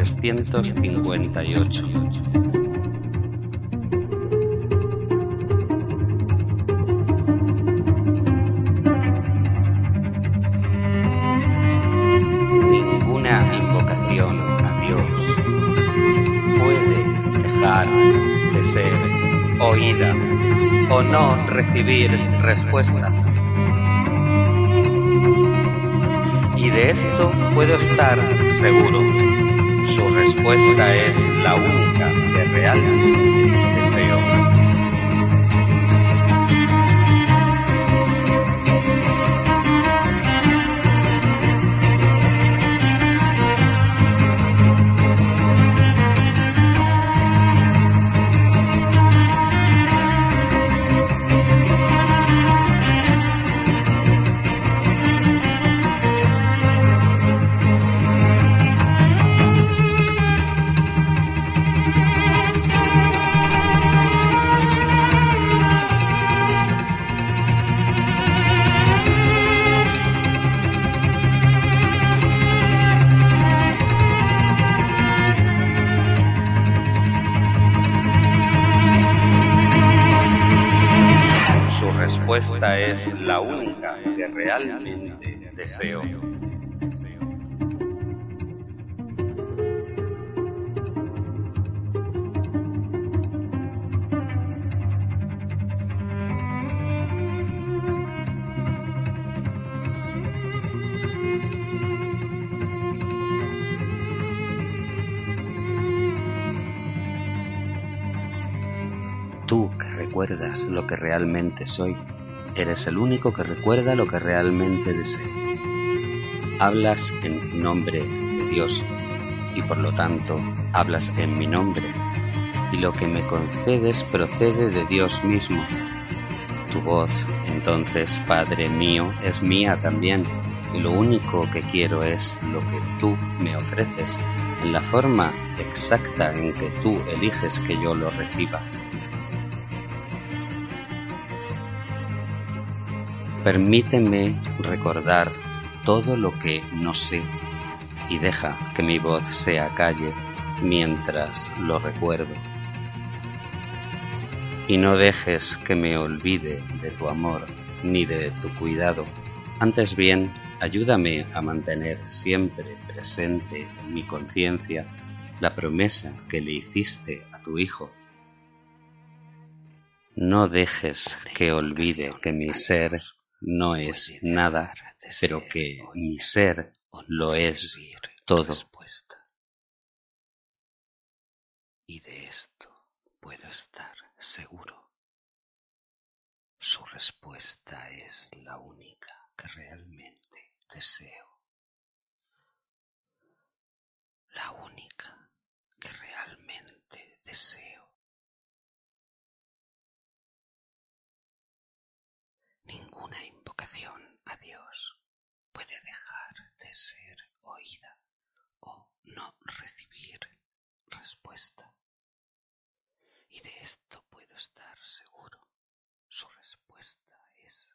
358. Ninguna invocación a Dios puede dejar de ser oída o no recibir respuesta. Y de esto puedo estar seguro. Su respuesta es la única que realmente deseo. Respuesta es la única que realmente deseo. Tú que recuerdas lo que realmente soy, eres el único que recuerda lo que realmente deseo. Hablas en nombre de Dios y por lo tanto hablas en mi nombre y lo que me concedes procede de Dios mismo. Tu voz, entonces, Padre mío, es mía también y lo único que quiero es lo que tú me ofreces en la forma exacta en que tú eliges que yo lo reciba. Permíteme recordar todo lo que no sé y deja que mi voz sea calle mientras lo recuerdo. Y no dejes que me olvide de tu amor ni de tu cuidado. Antes bien, ayúdame a mantener siempre presente en mi conciencia la promesa que le hiciste a tu Hijo. No dejes que olvide que mi ser no es nada, pero que mi ser lo es todo. Y de esto puedo estar seguro. Su respuesta es la única que realmente deseo. La única que realmente deseo. Ninguna invocación a Dios puede dejar de ser oída o no recibir respuesta. Y de esto puedo estar seguro. Su respuesta es